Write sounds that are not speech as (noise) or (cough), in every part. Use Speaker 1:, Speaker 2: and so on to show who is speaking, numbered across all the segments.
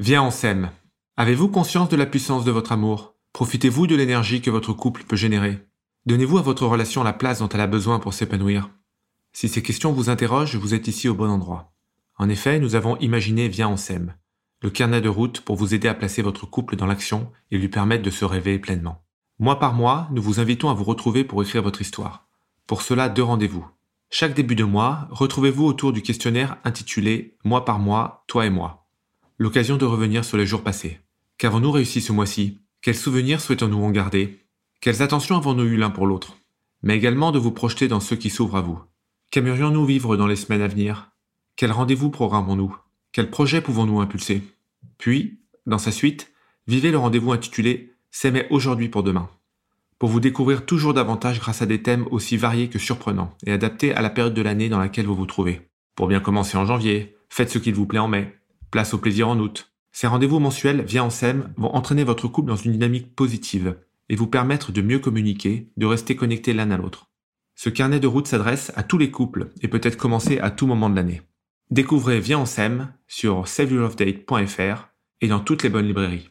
Speaker 1: Viens, on s'aime. Avez-vous conscience de la puissance de votre amour? Profitez-vous de l'énergie que votre couple peut générer Donnez-vous à votre relation la place dont elle a besoin pour s'épanouir Si ces questions vous interrogent, vous êtes ici au bon endroit. En effet, nous avons imaginé Viens, on s'aime, le carnet de route pour vous aider à placer votre couple dans l'action et lui permettre de se réveiller pleinement. Mois par mois, nous vous invitons à vous retrouver pour écrire votre histoire. Pour cela, deux rendez-vous. Chaque début de mois, retrouvez-vous autour du questionnaire intitulé Mois par mois, toi et moi. L'occasion de revenir sur les jours passés. Qu'avons-nous réussi ce mois-ci? Quels souvenirs souhaitons-nous en garder? Quelles attentions avons-nous eu l'un pour l'autre? Mais également de vous projeter dans ceux qui s'ouvrent à vous. Qu'aimerions-nous vivre dans les semaines à venir? Quel rendez-vous programmons-nous Quels projets pouvons-nous impulser? Puis, dans sa suite, vivez le rendez-vous intitulé S'aimer aujourd'hui pour demain pour vous découvrir toujours davantage grâce à des thèmes aussi variés que surprenants et adaptés à la période de l'année dans laquelle vous vous trouvez. Pour bien commencer en janvier, faites ce qu'il vous plaît en mai, place au plaisir en août. Ces rendez-vous mensuels via en SEM vont entraîner votre couple dans une dynamique positive et vous permettre de mieux communiquer, de rester connectés l'un à l'autre. Ce carnet de route s'adresse à tous les couples et peut être commencé à tout moment de l'année. Découvrez Viens en SEM sur saveyourlovedate.fr et dans toutes les bonnes librairies.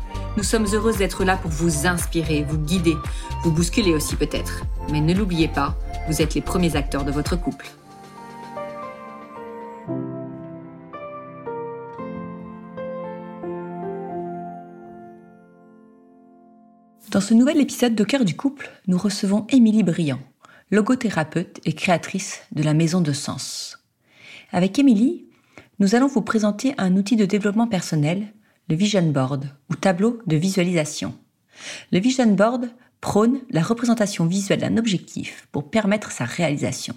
Speaker 2: Nous sommes heureuses d'être là pour vous inspirer, vous guider, vous bousculer aussi peut-être. Mais ne l'oubliez pas, vous êtes les premiers acteurs de votre couple. Dans ce nouvel épisode de Cœur du couple, nous recevons Émilie Briand, logothérapeute et créatrice de la Maison de Sens. Avec Émilie, nous allons vous présenter un outil de développement personnel le Vision Board ou tableau de visualisation. Le Vision Board prône la représentation visuelle d'un objectif pour permettre sa réalisation.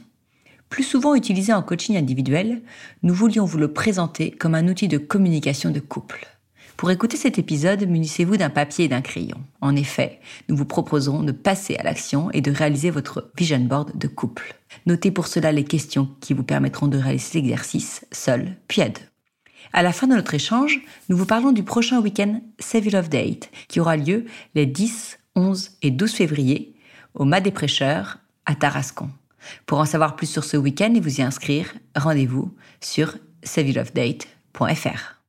Speaker 2: Plus souvent utilisé en coaching individuel, nous voulions vous le présenter comme un outil de communication de couple. Pour écouter cet épisode, munissez-vous d'un papier et d'un crayon. En effet, nous vous proposons de passer à l'action et de réaliser votre vision board de couple. Notez pour cela les questions qui vous permettront de réaliser l'exercice seul, puis à deux. À la fin de notre échange, nous vous parlons du prochain week-end Save Love Date qui aura lieu les 10, 11 et 12 février au Mas des Prêcheurs à Tarascon. Pour en savoir plus sur ce week-end et vous y inscrire, rendez-vous sur saveyourlovedate.fr.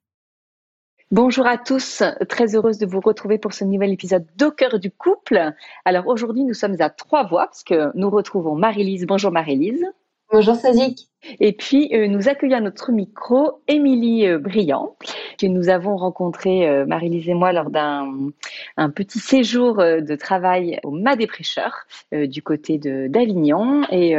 Speaker 3: Bonjour à tous, très heureuse de vous retrouver pour ce nouvel épisode d'Au cœur du couple. Alors aujourd'hui, nous sommes à trois voix parce que nous retrouvons Marie-Lise. Bonjour Marie-Lise.
Speaker 4: Bonjour Sazik.
Speaker 3: Et puis euh, nous accueillons à notre micro Émilie euh, Briand, que nous avons rencontrée, euh, Marie-Lise et moi, lors d'un un petit séjour de travail au Mas des Prêcheurs, du côté d'Avignon. Et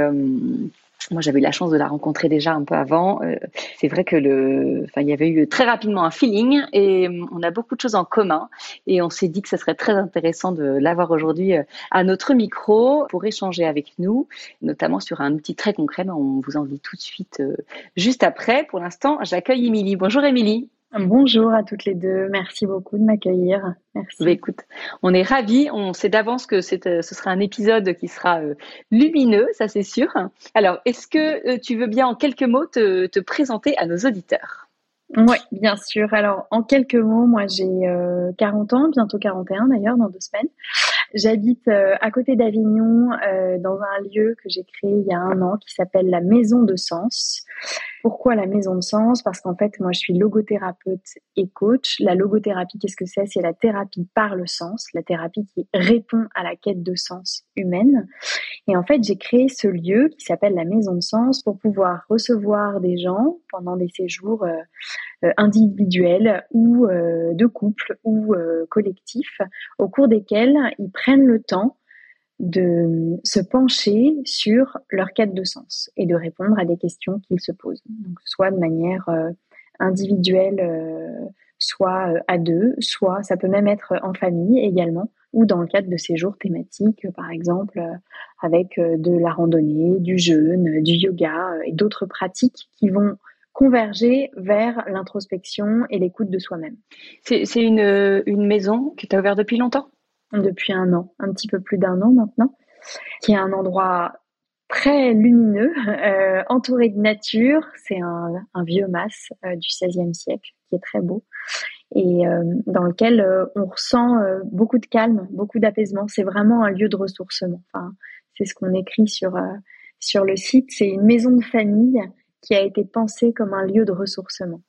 Speaker 3: moi, j'avais eu la chance de la rencontrer déjà un peu avant. Euh, c'est vrai que le, enfin, il y avait eu très rapidement un feeling et euh, on a beaucoup de choses en commun. Et on s'est dit que ce serait très intéressant de l'avoir aujourd'hui euh, à notre micro pour échanger avec nous, notamment sur un outil très concret. Mais on vous en dit tout de suite juste après. Pour l'instant, j'accueille Émilie. Bonjour Émilie.
Speaker 4: Bonjour à toutes les deux. Merci beaucoup de m'accueillir. Merci.
Speaker 3: Bah, écoute, on est ravis. On sait d'avance que ce sera un épisode qui sera euh, lumineux, ça c'est sûr. Alors, est-ce que euh, tu veux bien en quelques mots te, présenter à nos auditeurs?
Speaker 4: Oui, bien sûr. Alors, en quelques mots, moi j'ai 40 euh, ans, bientôt 41 d'ailleurs, dans deux semaines. J'habite à côté d'Avignon, dans un lieu que j'ai créé il y a un an qui s'appelle la Maison de Sens. Pourquoi la maison de sens? Parce qu'en fait, moi, je suis logothérapeute et coach. La logothérapie, qu'est-ce que c'est? C'est la thérapie par le sens, la thérapie qui répond à la quête de sens humaine. Et en fait, j'ai créé ce lieu qui s'appelle la maison de sens pour pouvoir recevoir des gens pendant des séjours euh, euh, individuels ou euh, de couple ou collectifs, au cours desquels ils prennent le temps de se pencher sur leur quête de sens et de répondre à des questions qu'ils se posent. Donc, soit de manière euh, individuelle, euh, soit euh, à deux, soit ça peut même être en famille également ou dans le cadre de séjours thématiques, par exemple avec de la randonnée, du jeûne, du yoga et d'autres pratiques qui vont converger vers l'introspection et l'écoute de soi-même.
Speaker 3: C'est une, une maison que tu as ouverte depuis longtemps?
Speaker 4: Depuis un an, un petit peu plus d'un an maintenant, qui est un endroit très lumineux, (laughs) euh, entouré de nature. C'est un, un, vieux mas euh, du XVIe siècle qui est très beau et euh, dans lequel on ressent beaucoup de calme, beaucoup d'apaisement. C'est vraiment un lieu de ressourcement. Enfin, c'est ce qu'on écrit sur sur le site. C'est une maison de famille qui a été pensée comme un lieu de ressourcement.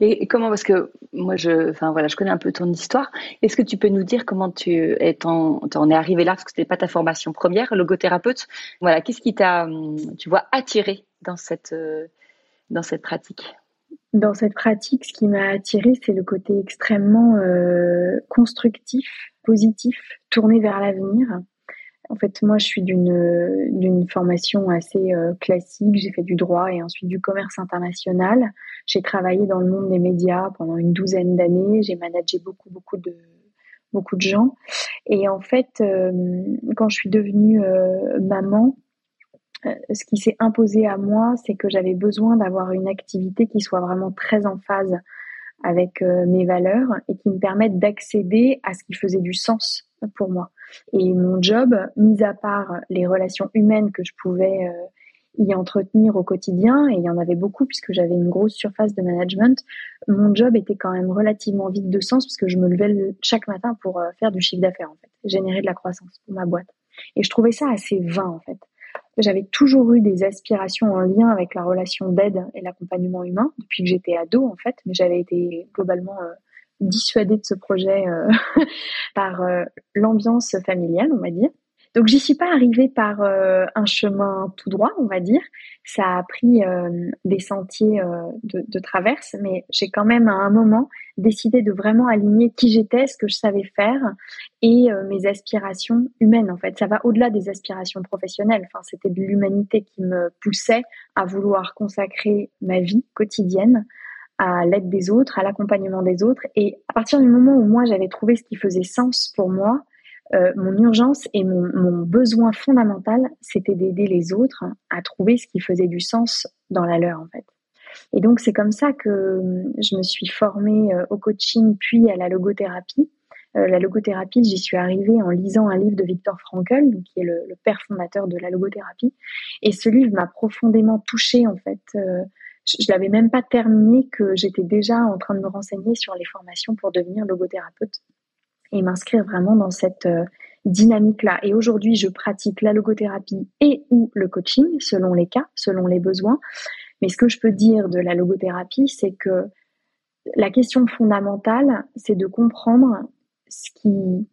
Speaker 3: Et comment, parce que moi, je, enfin voilà, je connais un peu ton histoire. Est-ce que tu peux nous dire comment tu es, en, es arrivé là, parce que ce n'était pas ta formation première, logothérapeute. Voilà, qu'est-ce qui t'a, tu vois, attiré dans cette, dans cette pratique?
Speaker 4: Dans cette pratique, ce qui m'a attiré, c'est le côté extrêmement euh, constructif, positif, tourné vers l'avenir. En fait, moi, je suis d'une formation assez euh, classique. J'ai fait du droit et ensuite du commerce international. J'ai travaillé dans le monde des médias pendant une douzaine d'années. J'ai managé beaucoup, beaucoup de beaucoup de gens. Et en fait, euh, quand je suis devenue euh, maman, ce qui s'est imposé à moi, c'est que j'avais besoin d'avoir une activité qui soit vraiment très en phase avec mes valeurs et qui me permette d'accéder à ce qui faisait du sens pour moi. Et mon job, mis à part les relations humaines que je pouvais euh, y entretenir au quotidien, et il y en avait beaucoup puisque j'avais une grosse surface de management, mon job était quand même relativement vide de sens puisque je me levais chaque matin pour euh, faire du chiffre d'affaires en fait, générer de la croissance pour ma boîte. Et je trouvais ça assez vain en fait. J'avais toujours eu des aspirations en lien avec la relation d'aide et l'accompagnement humain depuis que j'étais ado en fait, mais j'avais été globalement euh, dissuadée de ce projet euh, (laughs) par euh, l'ambiance familiale, on va dire. Donc j'y suis pas arrivée par euh, un chemin tout droit, on va dire. Ça a pris des sentiers de, de, traverse, mais j'ai quand même à un moment décidé de vraiment aligner qui j'étais, ce que je savais faire et mes aspirations humaines. En fait, ça va au-delà des aspirations professionnelles. Enfin, c'était de l'humanité qui me poussait à vouloir consacrer ma vie quotidienne à l'aide des autres, à l'accompagnement des autres. Et à partir du moment où moi j'avais trouvé ce qui faisait sens pour moi, euh, mon urgence et mon, besoin fondamental, c'était d'aider les autres à trouver ce qui faisait du sens dans la leur en fait. Et donc c'est comme ça que euh, je me suis formée euh, au coaching puis à la logothérapie. La logothérapie, j'y suis arrivée en lisant un livre de Victor Frankl, qui est le, père fondateur de la logothérapie. Et ce livre m'a profondément touchée en fait je, l'avais même pas terminé que j'étais déjà en train de me renseigner sur les formations pour devenir logothérapeute et m'inscrire vraiment dans cette euh, dynamique-là. Et aujourd'hui, je pratique la logothérapie et ou le coaching selon les cas, selon les besoins. Mais ce que je peux dire de la logothérapie, c'est que la question fondamentale, c'est de comprendre ce qui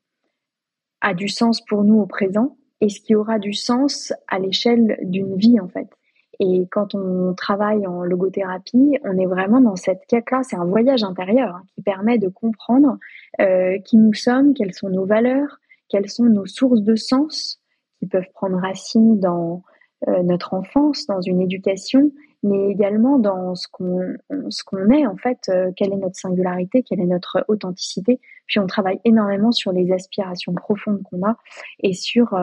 Speaker 4: a du sens pour nous au présent et ce qui aura du sens à l'échelle d'une vie en fait. Et quand on travaille en logothérapie, on est vraiment dans cette quête-là. C'est un voyage intérieur hein, qui permet de comprendre euh, qui nous sommes, quelles sont nos valeurs, quelles sont nos sources de sens qui peuvent prendre racine dans euh, notre enfance, dans une éducation, mais également dans ce qu'on ce est en fait, euh, quelle est notre singularité, quelle est notre authenticité. Puis on travaille énormément sur les aspirations profondes qu'on a et sur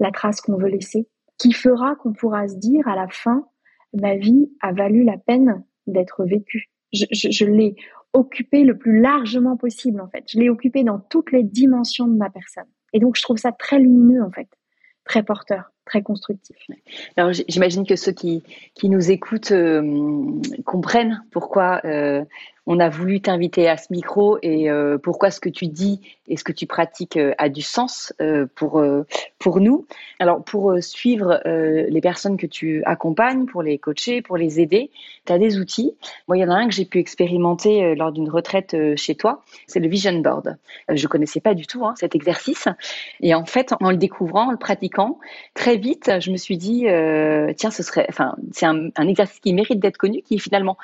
Speaker 4: la trace qu'on veut laisser qui fera qu'on pourra se dire à la fin, ma vie a valu la peine d'être vécue. Je, je, je l'ai occupé le plus largement possible en fait. Je l'ai occupé dans toutes les dimensions de ma personne. Et donc je trouve ça très lumineux en fait, très porteur très constructif.
Speaker 3: Alors j'imagine que ceux qui, qui nous écoutent euh, comprennent pourquoi euh, on a voulu t'inviter à ce micro et euh, pourquoi ce que tu dis et ce que tu pratiques a du sens pour, pour nous. Alors, pour suivre les personnes que tu accompagnes, pour les coacher, pour les aider, tu as des outils. Moi, il y en a un que j'ai pu expérimenter lors d'une retraite chez toi, c'est le Vision Board. Je connaissais pas du tout hein, cet exercice. Et en fait, en le découvrant, en le pratiquant, très vite, je me suis dit, tiens, ce serait, enfin, c'est un, exercice qui mérite d'être connu, qui est finalement,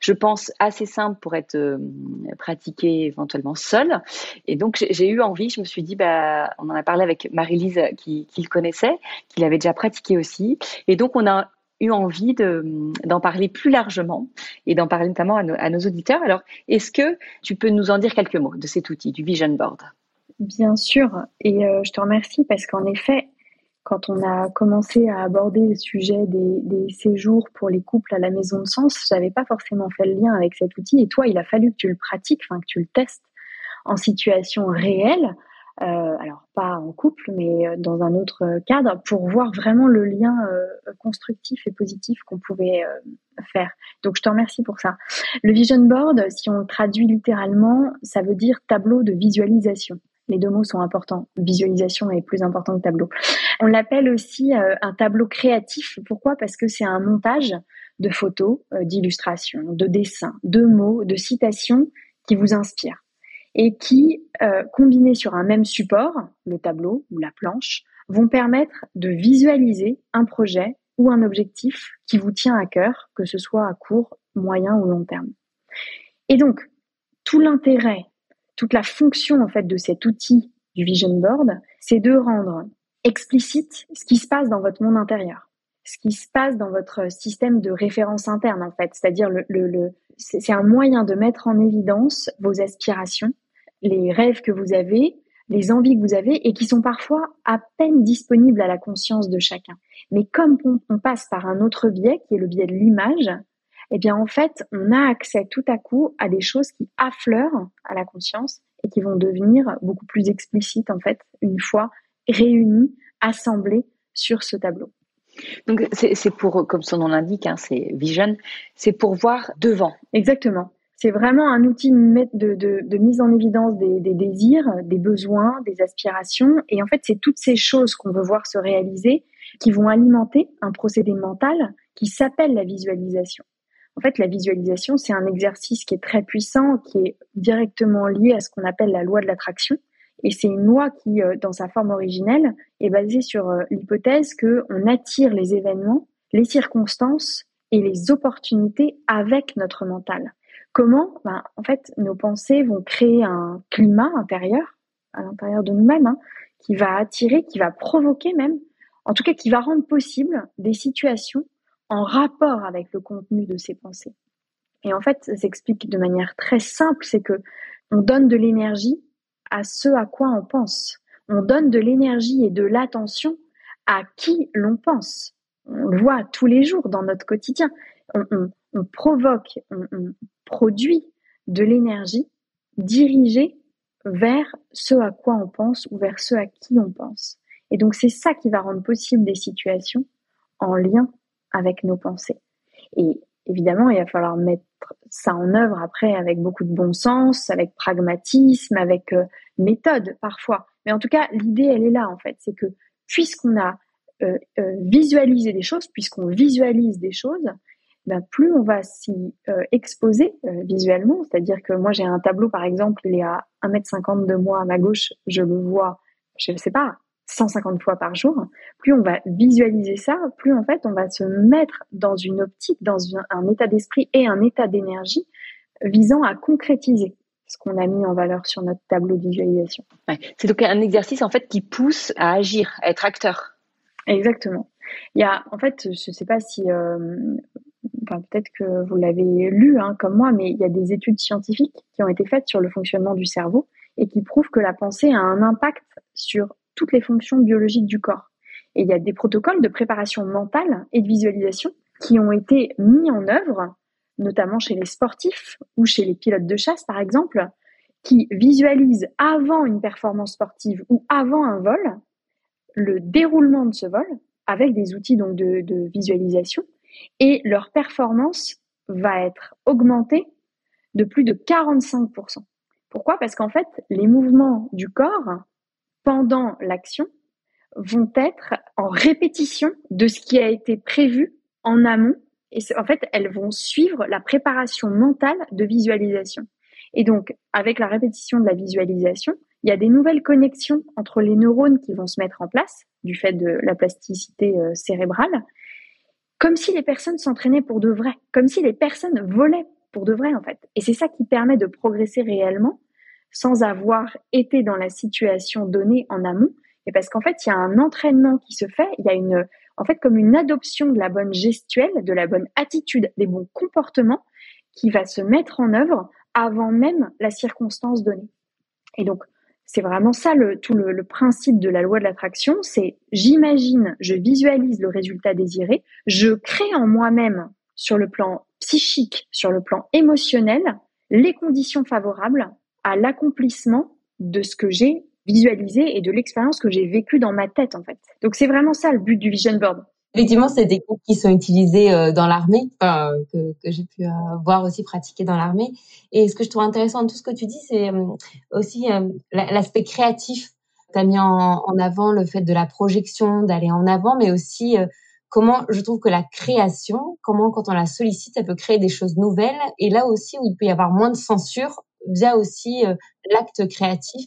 Speaker 3: je pense, assez simple pour être euh, pratiqué éventuellement seul. Et donc j'ai eu envie, je me suis dit, bah, on en a parlé avec Marie-Lise qui, le connaissait, qui l'avait déjà pratiqué aussi. Et donc on a eu envie d'en parler plus largement et d'en parler notamment à nos, à nos, auditeurs. Alors, est-ce que tu peux nous en dire quelques mots de cet outil, du Vision Board?
Speaker 4: Bien sûr, et euh, je te remercie parce qu'en effet, quand on a commencé à aborder le sujet des, des, séjours pour les couples à la maison de sens, j'avais pas forcément fait le lien avec cet outil. Et toi, il a fallu que tu le pratiques, enfin que tu le testes en situation réelle euh, alors pas en couple, mais euh, dans un autre cadre, pour voir vraiment le lien euh, constructif et positif qu'on pouvait faire. Donc je te remercie pour ça. Le vision board, si on le traduit littéralement, ça veut dire tableau de visualisation. Les deux mots sont importants. Visualisation est plus important que tableau. On l'appelle aussi un tableau créatif. Pourquoi? Parce que c'est un montage de photos, d'illustrations, de dessins, de mots, de citations qui vous inspirent et qui, euh, combinés sur un même support, le tableau ou la planche, vont permettre de visualiser un projet ou un objectif qui vous tient à cœur, que ce soit à court, moyen ou long terme. Et donc, tout l'intérêt, toute la fonction en fait de cet outil du vision board, c'est de rendre explicite ce qui se passe dans votre monde intérieur, ce qui se passe dans votre système de référence interne en fait, c'est-à-dire le, le, le c'est un moyen de mettre en évidence vos aspirations, les rêves que vous avez, les envies que vous avez et qui sont parfois à peine disponibles à la conscience de chacun. Mais comme on, passe par un autre biais, qui est le biais de l'image, eh bien en fait, on a accès tout à coup à des choses qui affleurent à la conscience et qui vont devenir beaucoup plus explicites en fait une fois réunies, assemblées sur ce tableau.
Speaker 3: Donc c'est pour, comme son nom l'indique, hein, c'est vision, c'est pour voir devant.
Speaker 4: Exactement. C'est vraiment un outil de, de, mise en évidence des, désirs, des besoins, des aspirations. Et en fait, c'est toutes ces choses qu'on veut voir se réaliser qui vont alimenter un procédé mental qui s'appelle la visualisation. En fait, la visualisation, c'est un exercice qui est très puissant, qui est directement lié à ce qu'on appelle la loi de l'attraction. Et c'est une loi qui, euh, dans sa forme originelle, est basée sur euh, l'hypothèse que on attire les événements, les circonstances et les opportunités avec notre mental. Comment? Ben, En fait, nos pensées vont créer un climat intérieur, à l'intérieur de nous-mêmes, hein, qui va attirer, qui va provoquer même, en tout cas qui va rendre possible des situations en rapport avec le contenu de ces pensées. Et en fait, ça s'explique de manière très simple, c'est que on donne de l'énergie à ce à quoi on pense. On donne de l'énergie et de l'attention à qui l'on pense. On le voit tous les jours dans notre quotidien. On, on provoque, on, produit de l'énergie dirigée vers ce à quoi on pense ou vers ce à qui on pense. Et donc c'est ça qui va rendre possible des situations en lien avec nos pensées. Et évidemment, il va falloir mettre ça en œuvre après avec beaucoup de bon sens, avec pragmatisme, avec euh, méthode parfois. Mais en tout cas, l'idée, elle est là en fait. C'est que puisqu'on a euh, euh, visualisé des choses, puisqu'on visualise des choses, ben, plus on va s'y exposer visuellement. C'est-à-dire que moi, j'ai un tableau, par exemple, il est à 1m50 de moi à ma gauche, je le vois, je ne sais pas, 150 fois par jour. Plus on va visualiser ça, plus en fait, on va se mettre dans une optique, dans un, état d'esprit et un état d'énergie visant à concrétiser ce qu'on a mis en valeur sur notre tableau de visualisation.
Speaker 3: C'est donc un exercice en fait qui pousse à agir, à être acteur.
Speaker 4: Exactement. Il y a, en fait, je ne sais pas si euh, peut-être que vous l'avez lu hein, comme moi, mais il y a des études scientifiques qui ont été faites sur le fonctionnement du cerveau et qui prouvent que la pensée a un impact sur toutes les fonctions biologiques du corps. Et il y a des protocoles de préparation mentale et de visualisation qui ont été mis en œuvre, notamment chez les sportifs ou chez les pilotes de chasse, par exemple, qui visualisent avant une performance sportive ou avant un vol le déroulement de ce vol avec des outils donc de visualisation et leur performance va être augmentée de plus de 45%. Pourquoi? Parce qu'en fait, les mouvements du corps pendant l'action vont être en répétition de ce qui a été prévu en amont. Et en fait, elles vont suivre la préparation mentale de visualisation. Et donc, avec la répétition de la visualisation, il y a des nouvelles connexions entre les neurones qui vont se mettre en place du fait de la plasticité euh, cérébrale comme si les personnes s'entraînaient pour de vrai, comme si les personnes volaient pour de vrai en fait. Et c'est ça qui permet de progresser réellement sans avoir été dans la situation donnée en amont. Et parce qu'en fait, il y a un entraînement qui se fait, il y a une, en fait, comme une adoption de la bonne gestuelle, de la bonne attitude, des bons comportements qui va se mettre en œuvre avant même la circonstance donnée. Et donc, C'est vraiment ça le, tout le, principe de la loi de l'attraction, c'est j'imagine, je visualise le résultat désiré, je crée en moi-même sur le plan psychique, sur le plan émotionnel, les conditions favorables à l'accomplissement de ce que j'ai visualisé et de l'expérience que j'ai vécue dans ma tête en fait. Donc c'est vraiment ça le but du vision board.
Speaker 5: Effectivement, c'est des techniques qui sont utilisées euh, dans l'armée, que, que j'ai pu euh, voir aussi pratiquer dans l'armée. Et ce que je trouve intéressant dans tout ce que tu dis, c'est euh, aussi l'aspect créatif. Tu as mis en, en, avant le fait de la projection, d'aller en avant, mais aussi comment je trouve que la création, comment quand on la sollicite, ça peut créer des choses nouvelles. Et là aussi, où il peut y avoir moins de censure via aussi l'acte créatif.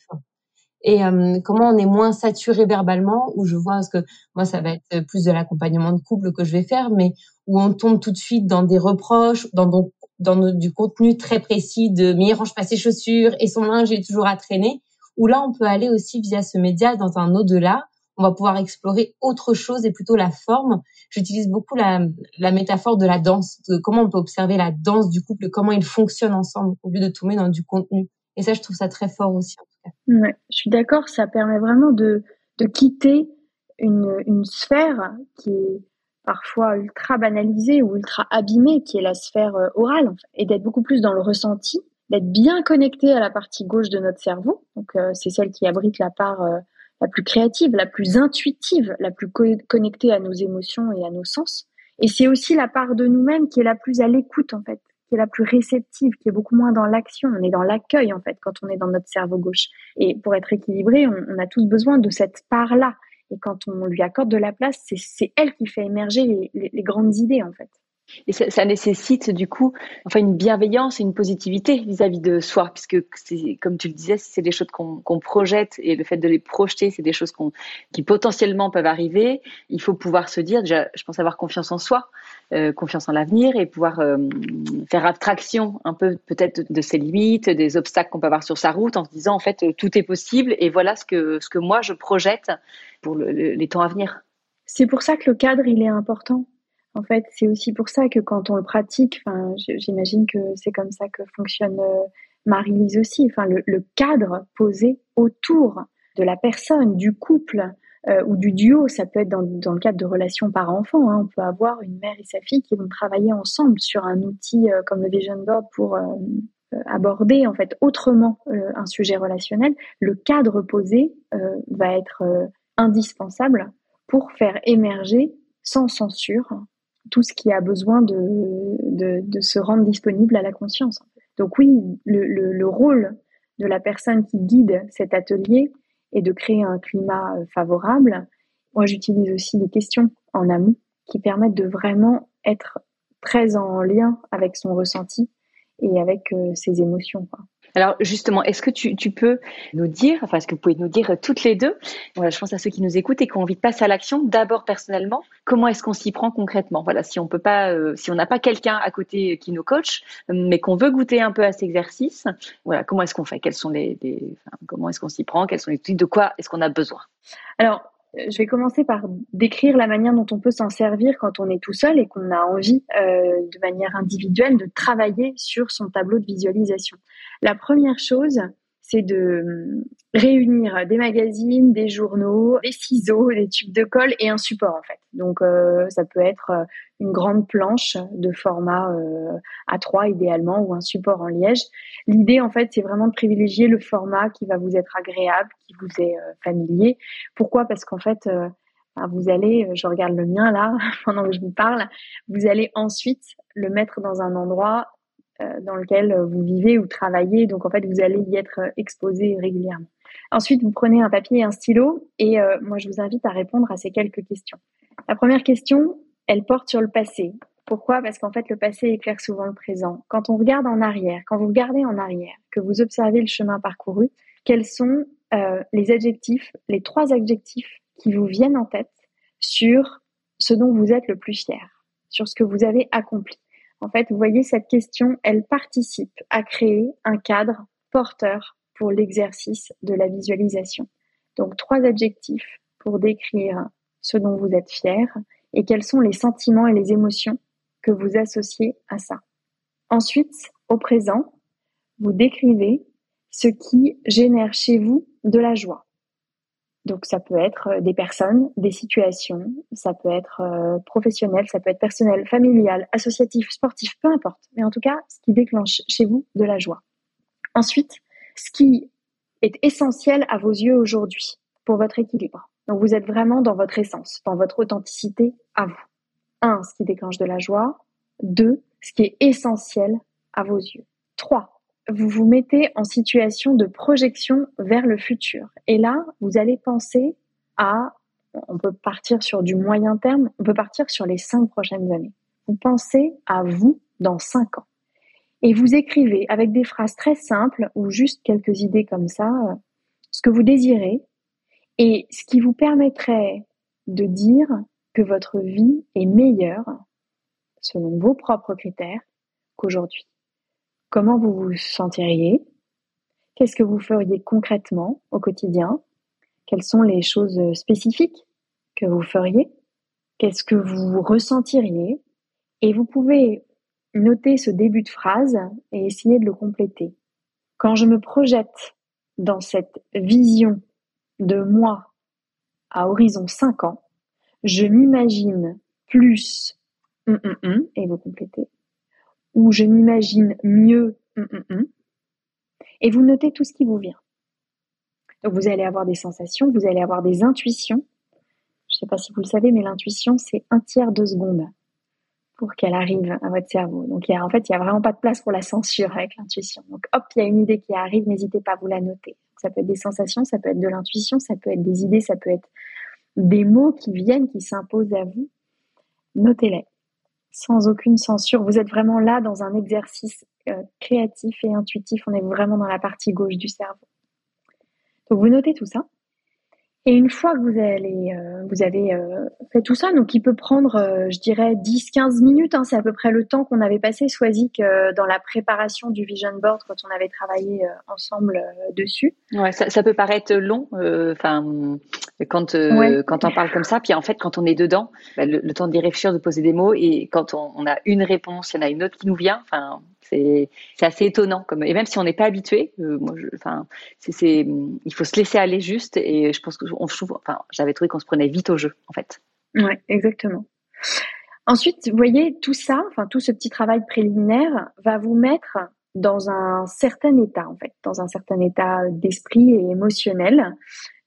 Speaker 5: Et euh, comment on est moins saturé verbalement où je vois parce que moi ça va être plus de l'accompagnement de couple que je vais faire mais où on tombe tout de suite dans des reproches dans dans du contenu très précis de mais il range pas ses chaussures et son linge est toujours à traîner où là on peut aller aussi via ce média dans un au-delà on va pouvoir explorer autre chose et plutôt la forme. J'utilise beaucoup la, métaphore de la danse, de comment on peut observer la danse du couple, comment ils fonctionnent ensemble au lieu de tomber dans du contenu. Et ça, je trouve ça très fort aussi.
Speaker 4: Ouais, je suis d'accord, ça permet vraiment de, de quitter une, une sphère qui est parfois ultra banalisée ou ultra abîmée, qui est la sphère euh, orale, et d'être beaucoup plus dans le ressenti, d'être bien connecté à la partie gauche de notre cerveau. Donc euh, c'est celle qui abrite la part euh, la plus créative, la plus intuitive, la plus connectée à nos émotions et à nos sens. Et c'est aussi la part de nous-mêmes qui est la plus à l'écoute en fait qui est la plus réceptive, qui est beaucoup moins dans l'action. On est dans l'accueil, en fait, quand on est dans notre cerveau gauche. Et pour être équilibré, on, a tous besoin de cette part-là. Et quand on lui accorde de la place, c'est elle qui fait émerger les grandes idées, en fait.
Speaker 3: Et ça, ça, nécessite du coup, enfin une bienveillance et une positivité vis-à-vis de soi, puisque comme tu le disais, c'est des choses qu'on projette et le fait de les projeter, c'est des choses qui potentiellement peuvent arriver. Il faut pouvoir se dire, déjà, je pense avoir confiance en soi, euh, confiance en l'avenir et pouvoir euh, faire abstraction un peu peut-être de, ses limites, des obstacles qu'on peut avoir sur sa route, en se disant en fait tout est possible et voilà ce que ce que moi je projette pour les temps à venir.
Speaker 4: C'est pour ça que le cadre il est important en fait, c'est aussi pour ça que quand on le pratique, j'imagine que c'est comme ça que fonctionne euh, Marie-Lise aussi. Enfin, le, cadre posé autour de la personne, du couple euh, ou du duo, ça peut être dans, le cadre de relations par enfant. Hein. On peut avoir une mère et sa fille qui vont travailler ensemble sur un outil euh, comme le Vision Board pour aborder en fait autrement un sujet relationnel. Le cadre posé va être indispensable pour faire émerger sans censure tout ce qui a besoin de, de, de, se rendre disponible à la conscience. Donc oui, le, le, le, rôle de la personne qui guide cet atelier est de créer un climat euh, favorable. Moi, j'utilise aussi des questions en amont qui permettent de vraiment être très en lien avec son ressenti et avec euh, ses émotions.
Speaker 3: Alors justement, est-ce que tu, peux nous dire, enfin est-ce que vous pouvez nous dire toutes les deux, voilà, je pense à ceux qui nous écoutent et qui ont envie de passer à l'action, d'abord personnellement, comment est-ce qu'on s'y prend concrètement? Voilà, si on peut pas, euh, si on n'a pas quelqu'un à côté qui nous coach, mais qu'on veut goûter un peu à cet exercice, voilà, comment est-ce qu'on fait? Quels sont les, comment est-ce qu'on s'y prend? Quels sont les trucs? De quoi est-ce qu'on a besoin?
Speaker 4: Alors je vais commencer par décrire la manière dont on peut s'en servir quand on est tout seul et qu'on a envie euh, de manière individuelle de travailler sur son tableau de visualisation. La première chose, c'est de hum, réunir des magazines, des journaux, des ciseaux, des tubes de colle et un support en fait. Donc euh, ça peut être euh, une grande planche de format euh, A3 idéalement ou un support en liège. L'idée en fait c'est vraiment de privilégier le format qui va vous être agréable, qui vous est familier. Pourquoi? Parce qu'en fait ben, vous allez, je regarde le mien là (laughs) pendant que je vous parle, vous allez ensuite le mettre dans un endroit euh, dans lequel euh, vous vivez ou travaillez. Donc en fait, vous allez y être euh, exposé régulièrement. Ensuite, vous prenez un papier et un stylo et moi, je vous invite à répondre à ces quelques questions. La première question, elle porte sur le passé. Pourquoi? Parce qu'en fait, le passé éclaire souvent le présent. Quand on regarde en arrière, quand vous regardez en arrière, que vous observez le chemin parcouru, quels sont les adjectifs, les trois adjectifs qui vous viennent en tête sur ce dont vous êtes le plus fier, sur ce que vous avez accompli? En fait, vous voyez, cette question, elle participe à créer un cadre porteur pour l'exercice de la visualisation. Donc, trois adjectifs pour décrire ce dont vous êtes fier et quels sont les sentiments et les émotions que vous associez à ça. Ensuite, au présent, vous décrivez ce qui génère chez vous de la joie. Donc ça peut être euh, des personnes, des situations, ça peut être euh, professionnel, ça peut être personnel, familial, associatif, sportif, peu importe. Mais en tout cas, ce qui déclenche chez vous de la joie. Ensuite, ce qui est essentiel à vos yeux aujourd'hui pour votre équilibre. Donc vous êtes vraiment dans votre essence, dans votre authenticité à vous. Un, ce qui déclenche de la joie. Deux, ce qui est essentiel à vos yeux. Trois, vous vous mettez en situation de projection vers le futur. Et là, vous allez penser à, on peut partir sur du moyen terme, on peut partir sur les cinq prochaines années. Vous pensez à vous dans cinq ans. Et vous écrivez avec des phrases très simples ou juste quelques idées comme ça, euh, ce que vous désirez et ce qui vous permettrait de dire que votre vie est meilleure, selon vos propres critères, qu'aujourd'hui. Comment vous vous sentiriez? Qu'est-ce que vous feriez concrètement au quotidien? Quelles sont les choses spécifiques que vous feriez? Qu'est-ce que vous ressentiriez? Et vous pouvez noter ce début de phrase et essayer de le compléter. Quand je me projette dans cette vision de moi à horizon 5 ans, je m'imagine plus et vous complétez ou je m'imagine mieux, hum, hum, hum. et vous notez tout ce qui vous vient. Donc vous allez avoir des sensations, vous allez avoir des intuitions. Je ne sais pas si vous le savez, mais l'intuition, c'est un tiers de seconde pour qu'elle arrive à votre cerveau. Donc en fait, il n'y a vraiment pas de place pour la censure avec l'intuition. Donc hop, il y a une idée qui arrive, n'hésitez pas à vous la noter. Ça peut être des sensations, ça peut être de l'intuition, ça peut être des idées, ça peut être des mots qui viennent, qui s'imposent à vous. Notez-les sans aucune censure. Vous êtes vraiment là dans un exercice euh, créatif et intuitif. On est vraiment dans la partie gauche du cerveau. Donc vous notez tout ça. Et une fois que vous, allez, euh, vous avez euh, fait tout ça, donc il peut prendre, euh, je dirais, 10-15 minutes, hein, c'est à peu près le temps qu'on avait passé, Swazik, dans la préparation du vision board quand on avait travaillé ensemble dessus.
Speaker 3: Ouais, ça, ça, peut paraître long, enfin, quand, quand on parle comme ça, puis en fait, quand on est dedans, bah, le, temps d'y réfléchir, de poser des mots, et quand on, on a une réponse, il y en a une autre qui nous vient, enfin, c'est assez étonnant. Comme, et même si on n'est pas habitué, euh, moi, enfin, c'est il faut se laisser aller juste. Et je pense que on, enfin, j'avais trouvé qu'on se prenait vite au jeu, en fait.
Speaker 4: Ouais, exactement. Ensuite, vous voyez, tout ça, enfin, tout ce petit travail préliminaire va vous mettre dans un certain état, en fait, dans un certain état d'esprit et émotionnel,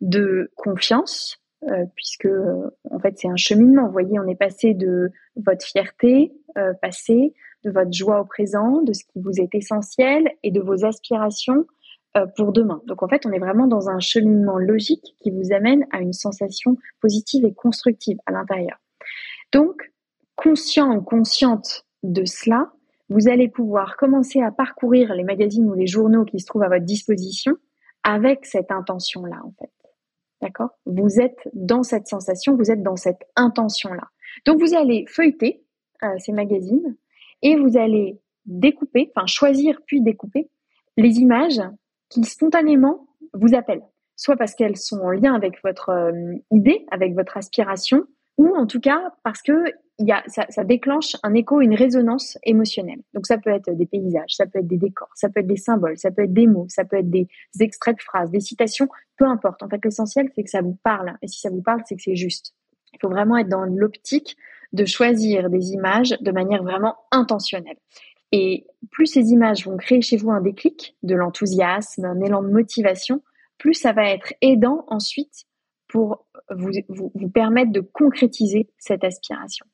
Speaker 4: de confiance, euh, puisque euh, en fait c'est un cheminement. Vous voyez, on est passé de votre fierté euh, passée de votre joie au présent, de ce qui vous est essentiel et de vos aspirations euh, pour demain. Donc en fait, on est vraiment dans un cheminement logique qui vous amène à une sensation positive et constructive à l'intérieur. Donc, conscient ou consciente de cela, vous allez pouvoir commencer à parcourir les magazines ou les journaux qui se trouvent à votre disposition avec cette intention-là, en fait. D'accord? Vous êtes dans cette sensation, vous êtes dans cette intention-là. Donc, vous allez feuilleter euh, ces magazines et vous allez découper, enfin choisir puis découper les images qui spontanément vous appellent, soit parce qu'elles sont en lien avec votre euh, idée, avec votre aspiration, ou en tout cas parce que y a, ça, ça, déclenche un écho, une résonance émotionnelle. Donc ça peut être des paysages, ça peut être des décors, ça peut être des symboles, ça peut être des mots, ça peut être des extraits de phrases, des citations, peu importe. En fait, l'essentiel, c'est que ça vous parle. Et si ça vous parle, c'est que c'est juste. Il faut vraiment être dans l'optique de choisir des images de manière vraiment intentionnelle. Et plus ces images vont créer chez vous un déclic, de l'enthousiasme, un élan de motivation, plus ça va être aidant ensuite pour vous, vous, permettre de concrétiser cette aspiration.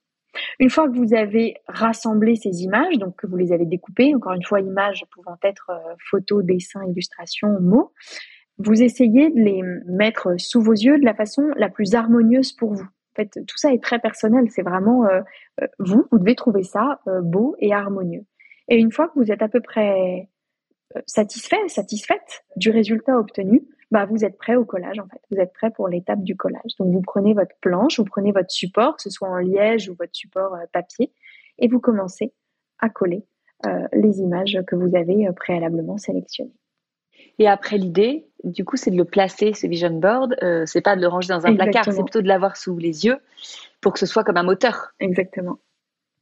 Speaker 4: Une fois que vous avez rassemblé ces images, donc que vous les avez découpées, encore une fois, images pouvant être euh, photos, dessins, illustrations, mots, vous essayez de les mettre sous vos yeux de la façon la plus harmonieuse pour vous. En fait, tout ça est très personnel. C'est vraiment euh, euh, vous, vous devez trouver ça euh, beau et harmonieux. Et une fois que vous êtes à peu près satisfait, satisfaite du résultat obtenu, bah vous êtes prêt au collage en fait. Vous êtes prêt pour l'étape du collage. Donc vous prenez votre planche, vous prenez votre support, que ce soit en liège ou votre support papier, et vous commencez à coller les images que vous avez préalablement sélectionnées.
Speaker 3: Et après, l'idée, du coup, c'est de le placer, ce vision board. Euh, c'est pas de le ranger dans un placard, c'est plutôt de l'avoir sous les yeux pour que ce soit comme un moteur.
Speaker 4: Exactement.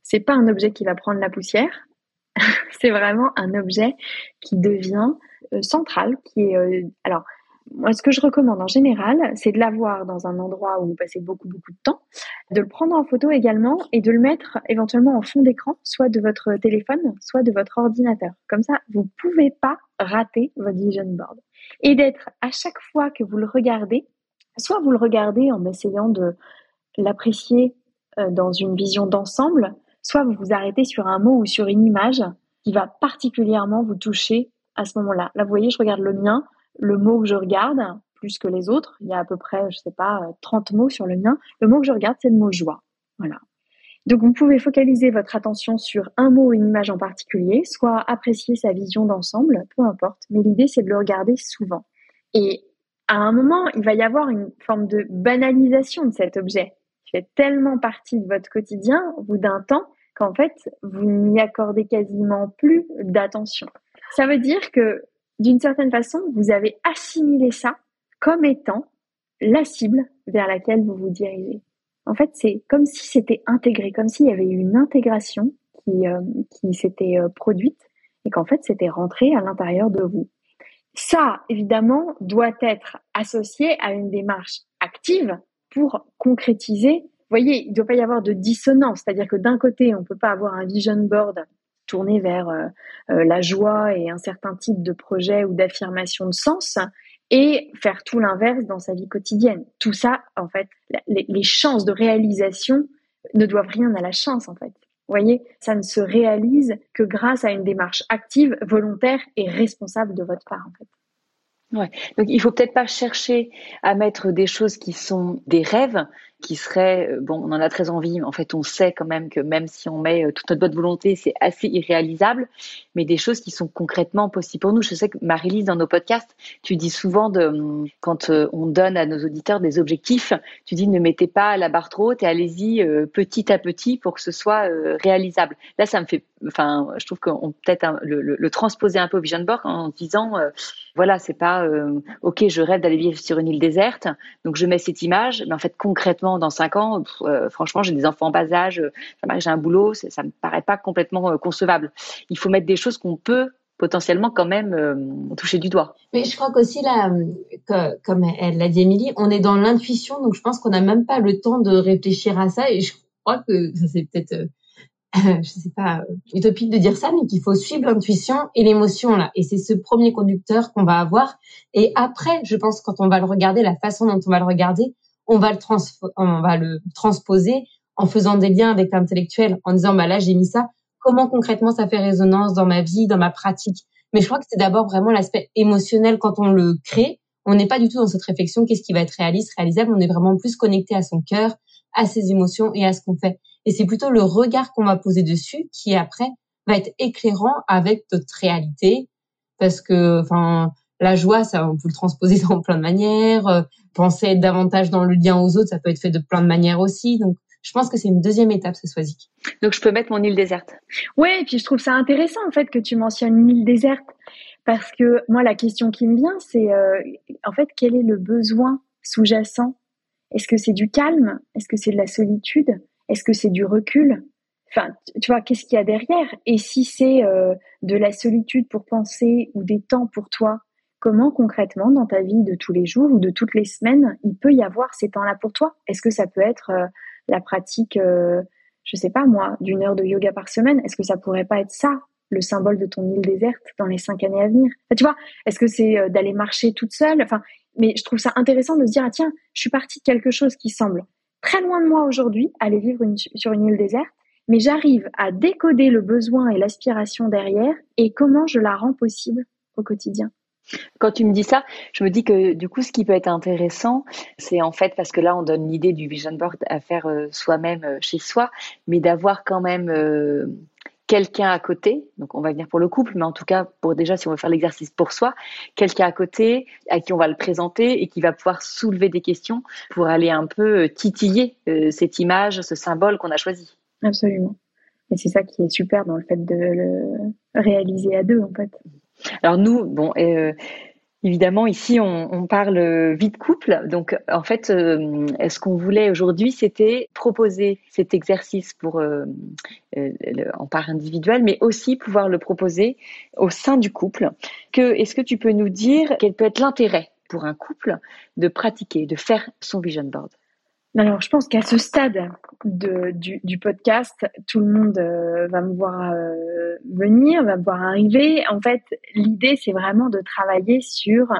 Speaker 4: C'est pas un objet qui va prendre la poussière. (laughs) c'est vraiment un objet qui devient euh, central, qui est, euh, alors, moi, ce que je recommande en général, c'est de l'avoir dans un endroit où vous passez beaucoup, beaucoup de temps, de le prendre en photo également et de le mettre éventuellement en fond d'écran, soit de votre téléphone, soit de votre ordinateur. Comme ça, vous pouvez pas rater votre vision board. Et d'être à chaque fois que vous le regardez, soit vous le regardez en essayant de l'apprécier euh, dans une vision d'ensemble, soit vous vous arrêtez sur un mot ou sur une image qui va particulièrement vous toucher à ce moment-là. Là, vous voyez, je regarde le mien, le mot que je regarde, plus que les autres, il y a à peu près, je sais pas, 30 mots sur le mien. Le mot que je regarde, c'est le mot joie. Voilà. Donc, vous pouvez focaliser votre attention sur un mot ou une image en particulier, soit apprécier sa vision d'ensemble, peu importe. Mais l'idée, c'est de le regarder souvent. Et à un moment, il va y avoir une forme de banalisation de cet objet qui fait tellement partie de votre quotidien au bout d'un temps qu'en fait, vous n'y accordez quasiment plus d'attention. Ça veut dire que d'une certaine façon, vous avez assimilé ça comme étant la cible vers laquelle vous vous dirigez. En fait, c'est comme si c'était intégré, comme s'il y avait eu une intégration qui, euh, s'était euh, produite et qu'en fait, c'était rentré à l'intérieur de vous. Ça, évidemment, doit être associé à une démarche active pour concrétiser. Vous voyez, il ne doit pas y avoir de dissonance, c'est-à-dire que d'un côté, on ne peut pas avoir un vision board tourné vers euh, euh, la joie et un certain type de projet ou d'affirmation de sens et faire tout l'inverse dans sa vie quotidienne. Tout ça, en fait, les, chances de réalisation ne doivent rien à la chance, en fait. Vous voyez, ça ne se réalise que grâce à une démarche active, volontaire et responsable de votre part.
Speaker 3: Ouais. Donc il faut peut-être pas chercher à mettre des choses qui sont des rêves, qui serait, euh, bon, on en a très envie, mais en fait, on sait quand même que même si on met euh, toute notre bonne volonté, c'est assez irréalisable, mais des choses qui sont concrètement possibles pour nous. Je sais que Marie-Lise, dans nos podcasts, tu dis souvent de, hum, quand euh, on donne à nos auditeurs des objectifs, tu dis ne mettez pas la barre trop haute et allez-y petit à petit pour que ce soit réalisable. Là, ça me fait, enfin, je trouve qu'on peut-être le, transposer un peu au Vision Board en disant, voilà, c'est pas, ok, je rêve d'aller vivre sur une île déserte, donc je mets cette image, mais en fait, concrètement, dans cinq ans, euh, franchement, j'ai des enfants en bas âge, euh, j'ai un boulot, ça me paraît pas complètement euh, concevable. Il faut mettre des choses qu'on peut potentiellement quand même toucher du doigt.
Speaker 5: Mais je crois qu'aussi là, comme elle l'a dit Émilie, on est dans l'intuition, donc je pense qu'on n'a même pas le temps de réfléchir à ça. Et je crois que ça c'est peut-être, (laughs) je sais pas, utopique de dire ça, mais qu'il faut suivre l'intuition et l'émotion là. Et c'est ce premier conducteur qu'on va avoir. Et après, je pense quand on va le regarder, la façon dont on va le regarder, on va le, on va le transposer en faisant des liens avec l'intellectuel, en disant, bah là, j'ai mis ça. Comment concrètement ça fait résonance dans ma vie, dans ma pratique? Mais je crois que c'est d'abord vraiment l'aspect émotionnel quand on le crée. On n'est pas du tout dans cette réflexion, qu'est-ce qui va être réaliste, réalisable? On est vraiment plus connecté à son cœur, à ses émotions et à ce qu'on fait. Et c'est plutôt le regard qu'on va poser dessus qui après va être éclairant avec notre réalité. Parce que, enfin, la joie, ça, on peut le transposer (laughs) dans plein de manières. Euh, penser être davantage dans le lien aux autres, ça peut être fait de plein de manières aussi. Donc, je pense que c'est une deuxième étape, ce Swazik.
Speaker 3: Donc, je peux mettre mon île déserte.
Speaker 4: Ouais, et puis je trouve ça intéressant, en fait, que tu mentionnes une île déserte. Parce que moi, la question qui me vient, c'est, euh, en fait, quel est le besoin sous-jacent? Est-ce que c'est du calme? Est-ce que c'est de la solitude? Est-ce que c'est du recul? Enfin, tu vois, qu'est-ce qu'il y a derrière? Et si c'est euh, de la solitude pour penser ou des temps pour toi comment concrètement dans ta vie de tous les jours ou de toutes les semaines, il peut y avoir ces temps-là pour toi? Est-ce que ça peut être euh, la pratique, euh, je sais pas moi, d'une heure de yoga par semaine? Est-ce que ça pourrait pas être ça le symbole de ton île déserte dans les cinq années à venir? Tu vois Est-ce que c'est euh, d'aller marcher toute seule? Enfin, mais je trouve ça intéressant de se dire ah tiens, je suis partie de quelque chose qui semble très loin de moi aujourd'hui, aller vivre sur une île déserte, mais j'arrive à décoder le besoin et l'aspiration derrière et comment je la rends possible au quotidien.
Speaker 3: Quand tu me dis ça, je me dis que du coup, ce qui peut être intéressant, c'est en fait parce que là, on donne l'idée du vision board à faire euh, soi-même euh, chez soi, mais d'avoir quand même euh, quelqu'un à côté. Donc, on va venir pour le couple, mais en tout cas, pour déjà, si on veut faire l'exercice pour soi, quelqu'un à côté à qui on va le présenter et qui va pouvoir soulever des questions pour aller un peu titiller cette image, ce symbole qu'on a choisi.
Speaker 4: Absolument. Et c'est ça qui est super dans le fait de le réaliser à deux, en fait.
Speaker 3: Alors nous, bon, euh, évidemment, ici, on, parle vie de couple. Donc, en fait, euh, ce qu'on voulait aujourd'hui, c'était proposer cet exercice pour euh, en part individuelle, mais aussi pouvoir le proposer au sein du couple. Que, est-ce que tu peux nous dire quel peut être l'intérêt pour un couple de pratiquer, de faire son vision board?
Speaker 4: Alors, je pense qu'à ce stade de, du, podcast, tout le monde euh, va me voir euh, venir, va me voir arriver. En fait, l'idée, c'est vraiment de travailler sur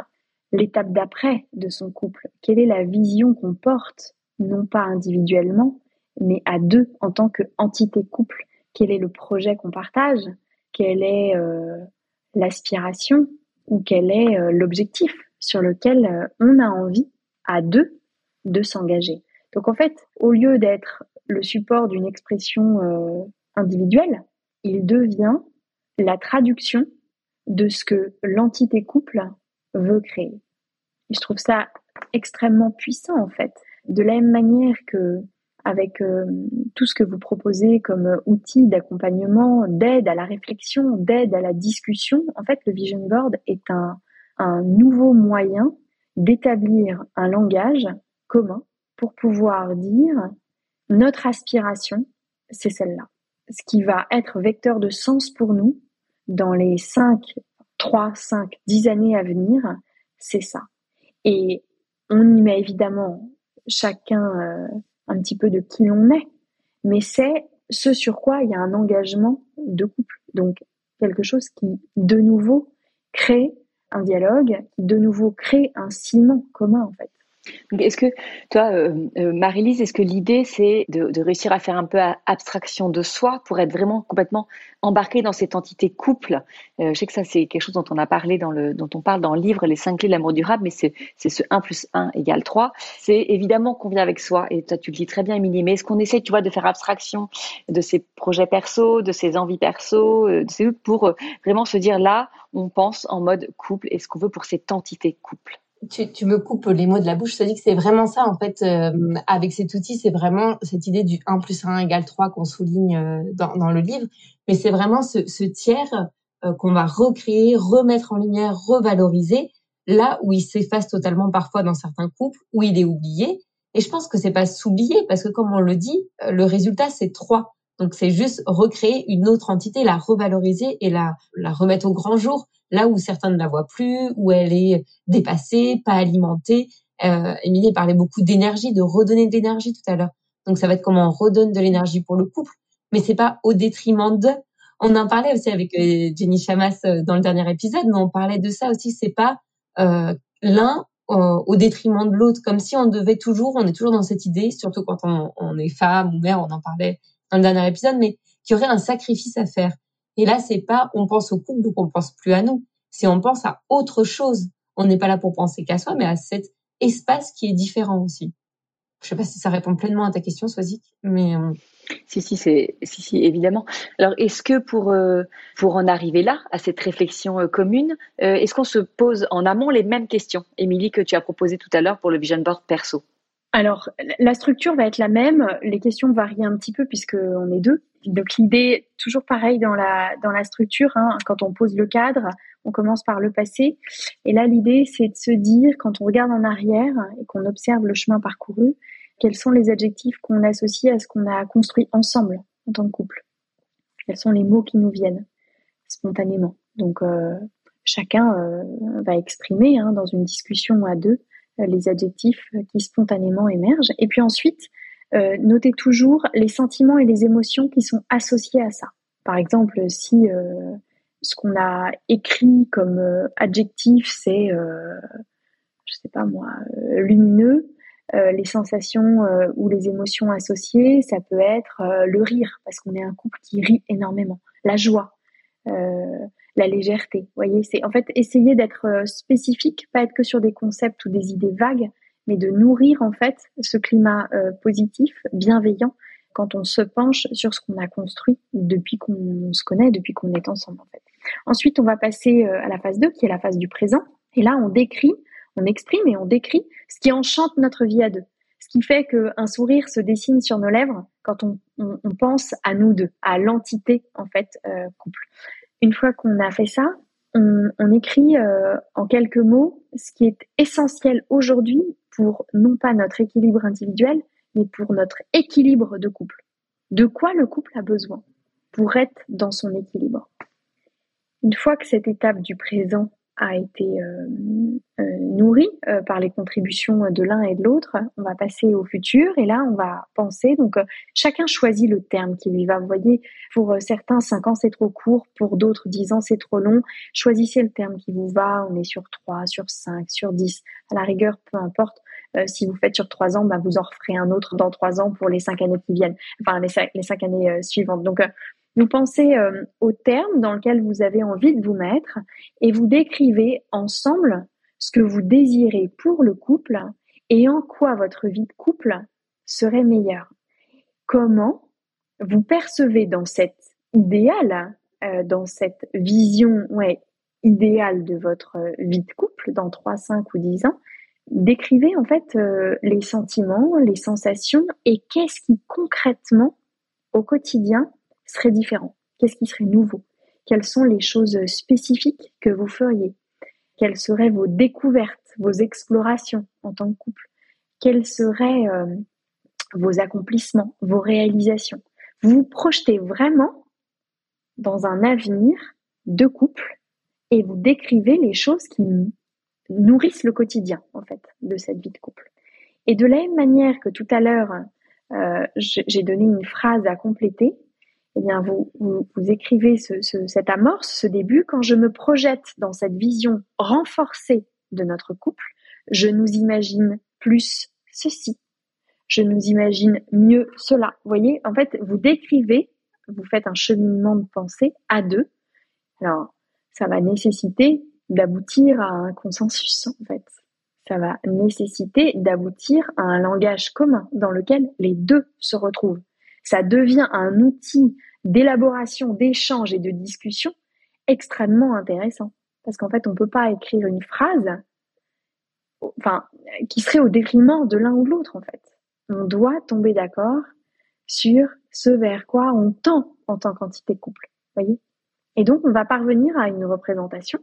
Speaker 4: l'étape d'après de son couple. Quelle est la vision qu'on porte, non pas individuellement, mais à deux en tant qu'entité couple? Quel est le projet qu'on partage? Quelle est euh, l'aspiration? Ou quel est l'objectif sur lequel on a envie à deux de s'engager? Donc en fait, au lieu d'être le support d'une expression euh, individuelle, il devient la traduction de ce que l'entité couple veut créer. Je trouve ça extrêmement puissant en fait. De la même manière que avec euh, tout ce que vous proposez comme outil d'accompagnement, d'aide à la réflexion, d'aide à la discussion, en fait, le vision board est un, un nouveau moyen d'établir un langage commun pour pouvoir dire notre aspiration, c'est celle-là. Ce qui va être vecteur de sens pour nous dans les 5, 3, 5, 10 années à venir, c'est ça. Et on y met évidemment chacun euh, un petit peu de qui l'on est, mais c'est ce sur quoi il y a un engagement de couple. Donc quelque chose qui, de nouveau, crée un dialogue, qui, de nouveau, crée un ciment commun, en fait.
Speaker 3: Est-ce que, toi, euh, euh, Marie-Lise, est-ce que l'idée, c'est de, réussir à faire un peu abstraction de soi pour être vraiment complètement embarqué dans cette entité couple? Euh, Je sais que ça, c'est quelque chose dont on a parlé, dans le, dont on parle dans le livre Les cinq clés de l'amour durable, mais c'est ce 1 plus 1 égale 3. C'est évidemment qu'on vient avec soi, et toi, tu le dis très bien, Émilie, mais est-ce qu'on essaie, tu vois, de faire abstraction de ses projets perso, de ses envies perso, de ses pour vraiment se dire là, on pense en mode couple, et ce qu'on veut pour cette entité couple?
Speaker 5: Tu, tu, me coupes les mots de la bouche. Je te dis que c'est vraiment ça, en fait, euh, avec cet outil, c'est vraiment cette idée du 1 plus 1 égale 3 qu'on souligne euh, dans, dans, le livre. Mais c'est vraiment ce, ce tiers euh, qu'on va recréer, remettre en lumière, revaloriser, là où il s'efface totalement parfois dans certains couples, où il est oublié. Et je pense que c'est pas s'oublier, parce que comme on le dit, le résultat, c'est 3. Donc c'est juste recréer une autre entité, la revaloriser et la, la remettre au grand jour là où certains ne la voient plus, où elle est dépassée, pas alimentée. Euh, parlait beaucoup d'énergie, de redonner de l'énergie tout à l'heure. Donc ça va être comment on redonne de l'énergie pour le couple, mais c'est pas au détriment de. On en parlait aussi avec euh, Jenny Chamas euh, dans le dernier épisode, mais on parlait de ça aussi. C'est pas euh, l'un au détriment de l'autre, comme si on devait toujours, on est toujours dans cette idée, surtout quand on, on est femme ou mère, on en parlait dans le dernier épisode, mais qu'il y aurait un sacrifice à faire. Et là, c'est pas on pense au couple donc on pense plus à nous. C'est on pense à autre chose. On n'est pas là pour penser qu'à soi, mais à cet espace qui est différent aussi. Je sais pas si ça répond pleinement à ta question, Swazik, mais euh,
Speaker 3: si si c'est si si évidemment. Alors est-ce que pour euh, pour en arriver là à cette réflexion euh, commune, est-ce qu'on se pose en amont les mêmes questions, Émilie que tu as proposé tout à l'heure pour le vision board perso?
Speaker 4: Alors, la structure va être la même. Les questions varient un petit peu puisqu'on est deux. Donc, l'idée, toujours pareil dans la, dans la structure, hein, quand on pose le cadre, on commence par le passé. Et là, l'idée, c'est de se dire, quand on regarde en arrière et qu'on observe le chemin parcouru, quels sont les adjectifs qu'on associe à ce qu'on a construit ensemble en tant que couple? Quels sont les mots qui nous viennent spontanément? Donc, euh, chacun euh, va exprimer hein, dans une discussion à deux euh, les adjectifs qui spontanément émergent. Et puis ensuite, euh, notez toujours les sentiments et les émotions qui sont associés à ça. Par exemple, si euh, ce qu'on a écrit comme adjectif, c'est, je sais pas moi, lumineux, les sensations ou les émotions associées, ça peut être le rire, parce qu'on est un couple qui rit énormément, la joie, la légèreté. Voyez, c'est en fait essayer d'être euh, spécifique, pas être que sur des concepts ou des idées vagues, mais de nourrir en fait ce climat euh, positif, bienveillant, quand on se penche sur ce qu'on a construit depuis qu'on se connaît, depuis qu'on est ensemble en fait. Ensuite, on va passer euh, à la phase 2, qui est la phase du présent. Et là, on décrit, on exprime et on décrit ce qui enchante notre vie à deux. Ce qui fait qu'un sourire se dessine sur nos lèvres quand on, pense à nous deux, à l'entité en fait couple. Une fois qu'on a fait ça, on, écrit euh, en quelques mots ce qui est essentiel aujourd'hui pour non pas notre équilibre individuel, mais pour notre équilibre de couple. De quoi le couple a besoin pour être dans son équilibre? Une fois que cette étape du présent a été euh, euh, nourri euh, par les contributions de l'un et de l'autre. On va passer au futur et là, on va penser. Donc, euh, chacun choisit le terme qui lui va. Vous voyez, pour certains, 5 ans, c'est trop court. Pour d'autres, 10 ans, c'est trop long. Choisissez le terme qui vous va. On est sur 3, sur 5, sur 10. À la rigueur, peu importe. si vous faites sur 3 ans, bah, vous en referez un autre dans 3 ans pour les 5 années qui viennent. Enfin, les 5, les 5 années suivantes. Donc, vous pensez euh, au terme dans lequel vous avez envie de vous mettre et vous décrivez ensemble ce que vous désirez pour le couple et en quoi votre vie de couple serait meilleure. Comment vous percevez dans cet idéal, euh, dans cette vision ouais, idéale de votre vie de couple dans 3, 5 ou 10 ans, décrivez en fait euh, les sentiments, les sensations et qu'est-ce qui concrètement au quotidien serait différent? Qu'est-ce qui serait nouveau? Quelles sont les choses spécifiques que vous feriez? Quelles seraient vos découvertes, vos explorations en tant que couple? Quels seraient euh, vos accomplissements, vos réalisations? Vous vous projetez vraiment dans un avenir de couple et vous décrivez les choses qui nourrissent le quotidien en fait de cette vie de couple. Et de la même manière que tout à l'heure, euh, j'ai donné une phrase à compléter, eh bien, vous, écrivez ce, ce, cette amorce, ce début. Quand je me projette dans cette vision renforcée de notre couple, je nous imagine plus ceci. Je nous imagine mieux cela. Vous voyez, en fait, vous décrivez, vous faites un cheminement de pensée à deux. Alors, ça va nécessiter d'aboutir à un consensus, en fait. Ça va nécessiter d'aboutir à un langage commun dans lequel les deux se retrouvent ça devient un outil d'élaboration, d'échange et de discussion extrêmement intéressant. Parce qu'en fait, on ne peut pas écrire une phrase enfin, qui serait au détriment de l'un ou de l'autre, en fait. On doit tomber d'accord sur ce vers quoi on tend en tant qu'entité couple. Voyez Et donc, on va parvenir à une représentation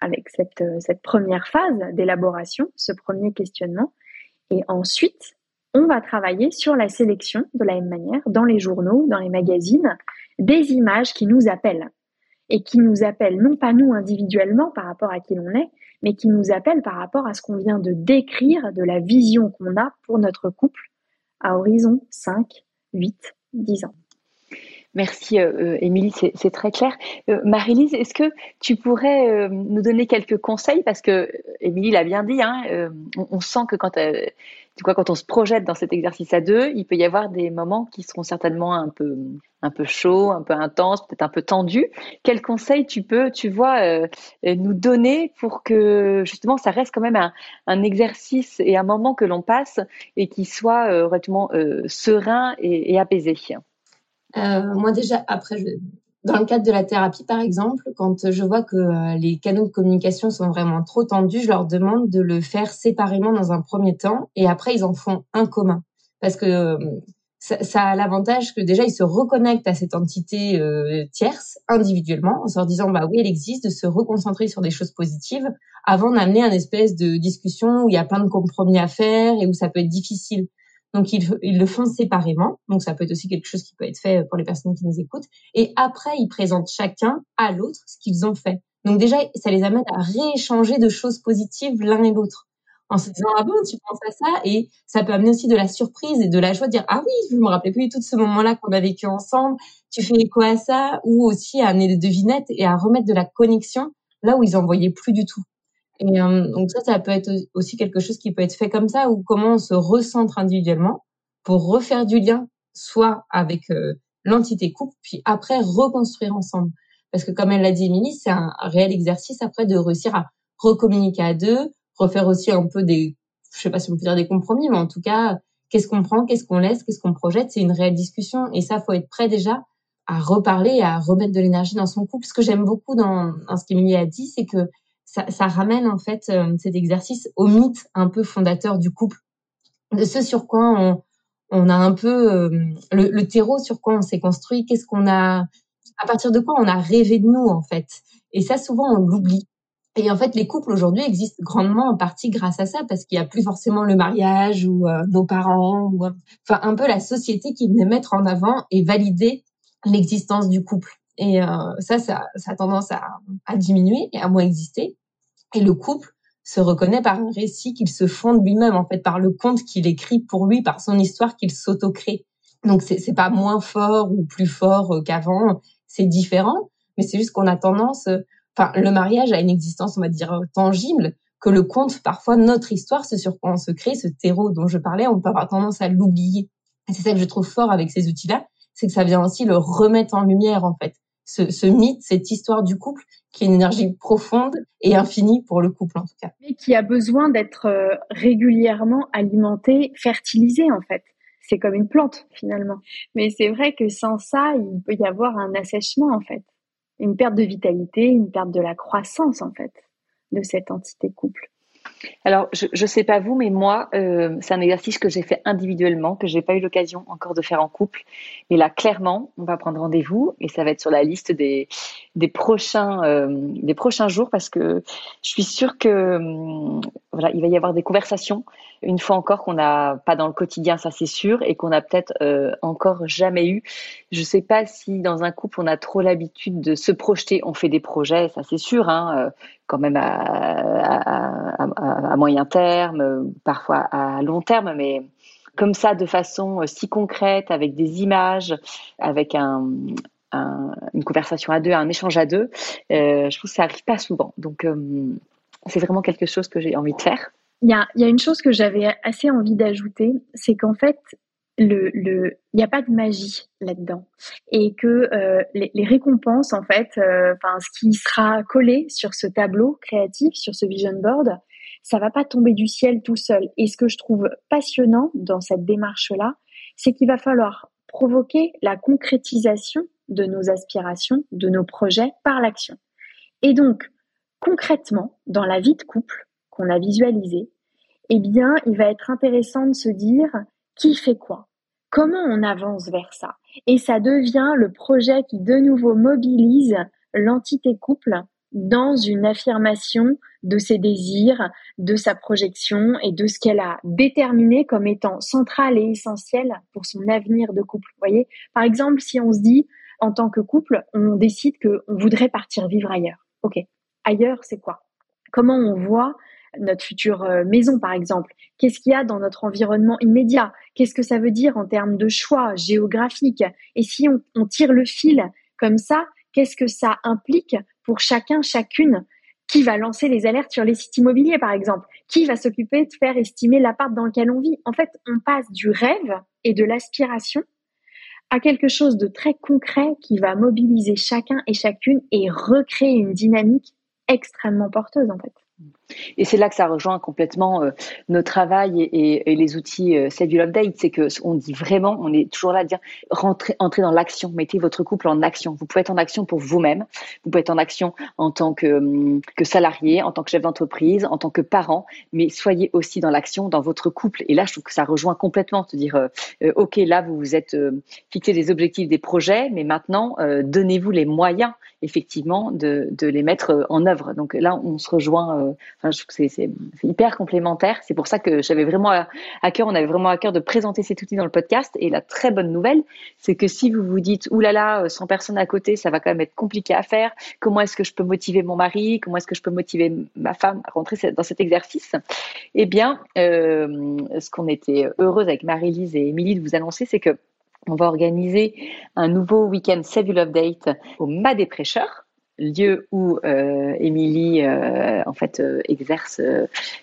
Speaker 4: avec cette, cette première phase d'élaboration, ce premier questionnement. Et ensuite, on va travailler sur la sélection de la même manière dans les journaux, dans les magazines, des images qui nous appellent et qui nous appellent non pas nous individuellement par rapport à qui l'on est, mais qui nous appellent par rapport à ce qu'on vient de décrire de la vision qu'on a pour notre couple à horizon 5, 8, 10 ans.
Speaker 3: Merci euh, euh, Émilie, c'est très clair. Euh, Marie-Lise, est-ce que tu pourrais nous donner quelques conseils? Parce que Émilie l'a bien dit, hein, on, sent que quand quoi, quand on se projette dans cet exercice à deux, il peut y avoir des moments qui seront certainement un peu, un peu chauds, un peu intenses, peut-être un peu tendus. Quels conseils tu peux, tu vois, nous donner pour que justement ça reste quand même un, un exercice et un moment que l'on passe et qui soit relativement serein et, et apaisé?
Speaker 5: euh, moi déjà, après, je, dans le cadre de la thérapie, par exemple, quand je vois que euh, les canaux de communication sont vraiment trop tendus, je leur demande de le faire séparément dans un premier temps et après ils en font un commun. Parce que euh, ça, ça, a l'avantage que déjà ils se reconnectent à cette entité euh, tierce individuellement en se disant bah oui elle existe, de se reconcentrer sur des choses positives avant d'amener un espèce de discussion où il y a plein de compromis à faire et où ça peut être difficile. Donc ils, ils, le font séparément. Donc ça peut être aussi quelque chose qui peut être fait pour les personnes qui nous écoutent. Et après, ils présentent chacun à l'autre ce qu'ils ont fait. Donc déjà, ça les amène à rééchanger de choses positives l'un et l'autre. En se disant, ah bon, tu penses à ça? Et ça peut amener aussi de la surprise et de la joie de dire, ah oui, je me rappelais plus du tout de ce moment-là qu'on a vécu ensemble. Tu fais quoi à ça? Ou aussi à amener des devinettes et à remettre de la connexion là où ils en voyaient plus du tout. Et euh, donc ça, ça peut être aussi quelque chose qui peut être fait comme ça, ou comment on se recentre individuellement pour refaire du lien, soit avec euh, l'entité couple, puis après reconstruire ensemble. Parce que comme elle l'a dit Émilie, c'est un réel exercice après de réussir à recommuniquer à deux, refaire aussi un peu des, je sais pas si on peut dire des compromis, mais en tout cas, qu'est-ce qu'on prend, qu'est-ce qu'on laisse, qu'est-ce qu'on projette, c'est une réelle discussion. Et ça, faut être prêt déjà à reparler à remettre de l'énergie dans son couple. Ce que j'aime beaucoup dans, dans ce qu'Émilie a dit, c'est que ça, ça, ramène en fait euh, cet exercice au mythe un peu fondateur du couple, de ce sur quoi on, on a un peu euh, le, le, terreau sur quoi on s'est construit, qu'est-ce qu'on a, à partir de quoi on a rêvé de nous en fait. Et ça souvent on l'oublie. Et en fait, les couples aujourd'hui existent grandement en partie grâce à ça, parce qu'il n'y a plus forcément le mariage ou euh, nos parents, ou enfin un peu la société qui venait mettre en avant et valider l'existence du couple. Et ça, ça, ça a tendance à, diminuer et à moins exister. Et le couple se reconnaît par un récit qu'il se fonde lui-même, en fait, par le conte qu'il écrit pour lui, par son histoire qu'il s'auto-crée. Donc, c'est pas moins fort ou plus fort euh, qu'avant, c'est différent, mais c'est juste qu'on a tendance, euh, enfin, le mariage a une existence, on va dire, tangible, que le conte, parfois, notre histoire, ce sur quoi on se crée, ce terreau dont je parlais, on peut avoir tendance à l'oublier. C'est ça que je trouve fort avec ces outils-là, c'est que ça vient aussi le remettre en lumière, en fait. Ce, mythe, cette histoire du couple, qui est une énergie profonde et infinie pour le couple, en tout cas.
Speaker 4: Mais qui a besoin d'être euh, régulièrement alimenté, fertilisé, en fait. C'est comme une plante, finalement. Mais c'est vrai que sans ça, il peut y avoir un assèchement, en fait. Une perte de vitalité, une perte de la croissance, en fait, de cette entité couple.
Speaker 3: Alors, je ne sais pas vous, mais moi, euh, c'est un exercice que j'ai fait individuellement, que j'ai pas eu l'occasion encore de faire en couple. Mais là, clairement, on va prendre rendez-vous et ça va être sur la liste des, des prochains euh, des prochains jours parce que je suis sûre que hum, voilà, il va y avoir des conversations une fois encore qu'on n'a pas dans le quotidien, ça c'est sûr, et qu'on n'a peut-être euh, encore jamais eu. Je sais pas si dans un couple on a trop l'habitude de se projeter. On fait des projets, ça c'est sûr, hein, euh, quand même à, à, moyen terme, parfois à long terme, mais comme ça, de façon si concrète, avec des images, avec un, une conversation à deux, un échange à deux. Euh, je trouve que ça arrive pas souvent. Donc, euh, c'est vraiment quelque chose que j'ai envie de faire.
Speaker 4: Il y a, y a, une chose que j'avais assez envie d'ajouter, c'est qu'en fait, le, le, il n'y a pas de magie là-dedans, et que euh, les, récompenses, en fait, euh, enfin, ce qui sera collé sur ce tableau créatif, sur ce vision board, ça va pas tomber du ciel tout seul. Et ce que je trouve passionnant dans cette démarche-là, c'est qu'il va falloir provoquer la concrétisation de nos aspirations, de nos projets par l'action. Et donc, concrètement, dans la vie de couple qu'on a visualisée, eh bien, il va être intéressant de se dire qui fait quoi, comment on avance vers ça? Et ça devient le projet qui de nouveau mobilise l'entité couple dans une affirmation de ses désirs, de sa projection et de ce qu'elle a déterminé comme étant central et essentiel pour son avenir de couple. Voyez, par exemple, si on se dit en tant que couple, on décide qu'on voudrait partir vivre ailleurs. Ok, ailleurs, c'est quoi? Comment on voit notre future euh, maison, par exemple. Qu'est-ce qu'il y a dans notre environnement immédiat? Qu'est-ce que ça veut dire en termes de choix géographiques? Et si on, on tire le fil comme ça, qu'est-ce que ça implique pour chacun, chacune qui va lancer les alertes sur les sites immobiliers, par exemple? Qui va s'occuper de faire estimer l'appart dans lequel on vit? En fait, on passe du rêve et de l'aspiration à quelque chose de très concret qui va mobiliser chacun et chacune et recréer une dynamique extrêmement porteuse en fait.
Speaker 3: Et c'est là que ça rejoint complètement euh, notre travail et, les outils euh, Schedule Update. C'est que on dit vraiment, on est toujours là à dire rentrez, entrez dans l'action, mettez votre couple en action. Vous pouvez être en action pour vous-même, vous pouvez être en action en tant que, hum, que salarié, en tant que chef d'entreprise, en tant que parent, mais soyez aussi dans l'action dans votre couple. Et là, je trouve que ça rejoint complètement, de dire euh, euh ok, là vous vous êtes euh, fixé des objectifs, des projets, mais maintenant donnez-vous les moyens effectivement de, de les mettre en œuvre. Donc là, on se rejoint C'est hyper complémentaire. C'est pour ça que j'avais vraiment à, cœur, on avait vraiment à cœur de présenter cet outil dans le podcast. Et la très bonne nouvelle, c'est que si vous vous dites, oulala, 100 personnes à côté, ça va quand même être compliqué à faire. Comment est-ce que je peux motiver mon mari? Comment est-ce que je peux motiver ma femme à rentrer dans cet exercice? Eh bien, euh, ce qu'on était heureuse avec Marie-Lise et Émilie de vous annoncer, c'est que on va organiser un nouveau week-end Save Love Date au Mas des Prêcheurs lieu où euh, Émilie euh, en fait euh, exerce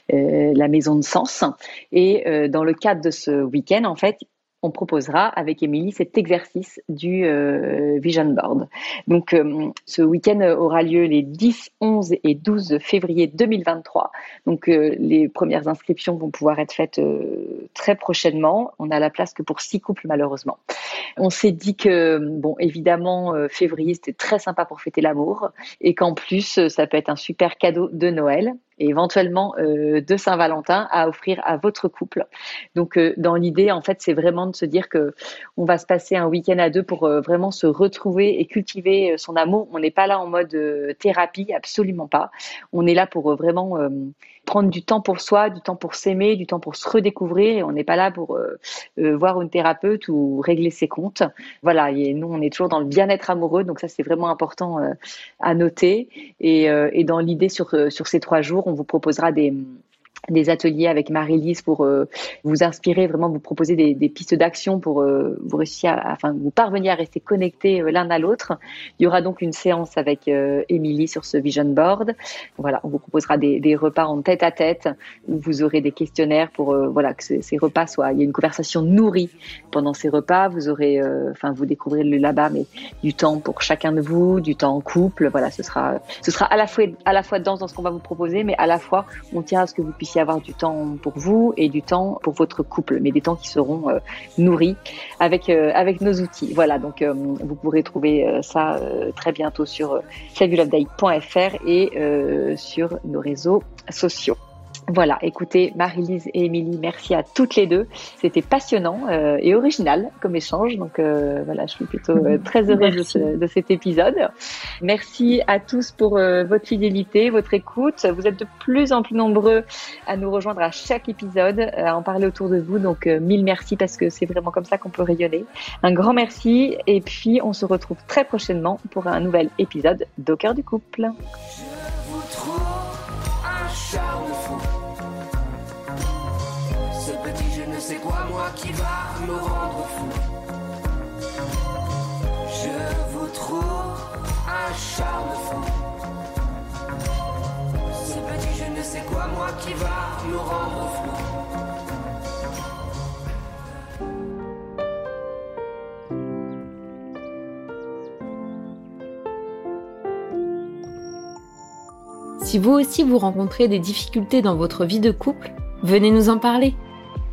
Speaker 3: la maison de sens. Et dans le cadre de ce week-end en fait on proposera avec Émilie cet exercice du euh, Vision Board. Donc, euh, ce week-end aura lieu les 10, 11 et 12 février 2023. Donc, euh, les premières inscriptions vont pouvoir être faites très prochainement. On a la place que pour six couples, malheureusement. On s'est dit que, bon, évidemment, février, c'était très sympa pour fêter l'amour et qu'en plus, ça peut être un super cadeau de Noël et éventuellement euh, de Saint-Valentin à offrir à votre couple. Donc euh, dans l'idée en fait c'est vraiment de se dire que on va se passer un week-end à deux pour euh, vraiment se retrouver et cultiver son amour. On n'est pas là en mode thérapie, absolument pas. On est là pour vraiment prendre du temps pour soi, du temps pour s'aimer, du temps pour se redécouvrir. Et on n'est pas là pour euh, euh, voir une thérapeute ou régler ses comptes. Voilà, et nous, on est toujours dans le bien-être amoureux, donc ça, c'est vraiment important à noter. Et, et dans l'idée sur, sur ces trois jours, on vous proposera des des ateliers avec Marie-Lise pour euh, vous inspirer, vraiment vous proposer des, des pistes d'action pour euh, vous réussir à, enfin, vous parvenir à rester connectés euh, l'un à l'autre. Il y aura donc une séance avec Émilie sur ce vision board. Voilà, on vous proposera des, des, repas en tête à tête où vous aurez des questionnaires pour voilà que ces repas soient. Il y a une conversation nourrie pendant ces repas. Vous aurez, enfin, vous découvrirez le là-bas, mais du temps pour chacun de vous, du temps en couple. Voilà, ce sera, ce sera à la fois à la fois dense dans ce qu'on va vous proposer, mais à la fois on tient à ce que vous puissiez avoir du temps pour vous et du temps pour votre couple, mais des temps qui seront euh, nourris avec euh, avec nos outils. Voilà, donc euh, vous pourrez trouver ça très bientôt sur saveyourloveday.fr et sur nos réseaux sociaux. Voilà, écoutez, Marie-Lise et Émilie, merci à toutes les deux. C'était passionnant euh, et original comme échange. Donc euh, voilà, je suis plutôt euh, très heureuse de, cet épisode. Merci à tous pour votre fidélité, votre écoute. Vous êtes de plus en plus nombreux à nous rejoindre à chaque épisode, à en parler autour de vous. Donc mille merci parce que c'est vraiment comme ça qu'on peut rayonner. Un grand merci et puis on se retrouve très prochainement pour un nouvel épisode d'Au cœur du couple. Qui va me rendre fou. Je vous trouve un charme fou. Ce petit je ne sais quoi, moi qui va me rendre fou.
Speaker 6: Si vous aussi vous rencontrez des difficultés dans votre vie de couple, venez nous en parler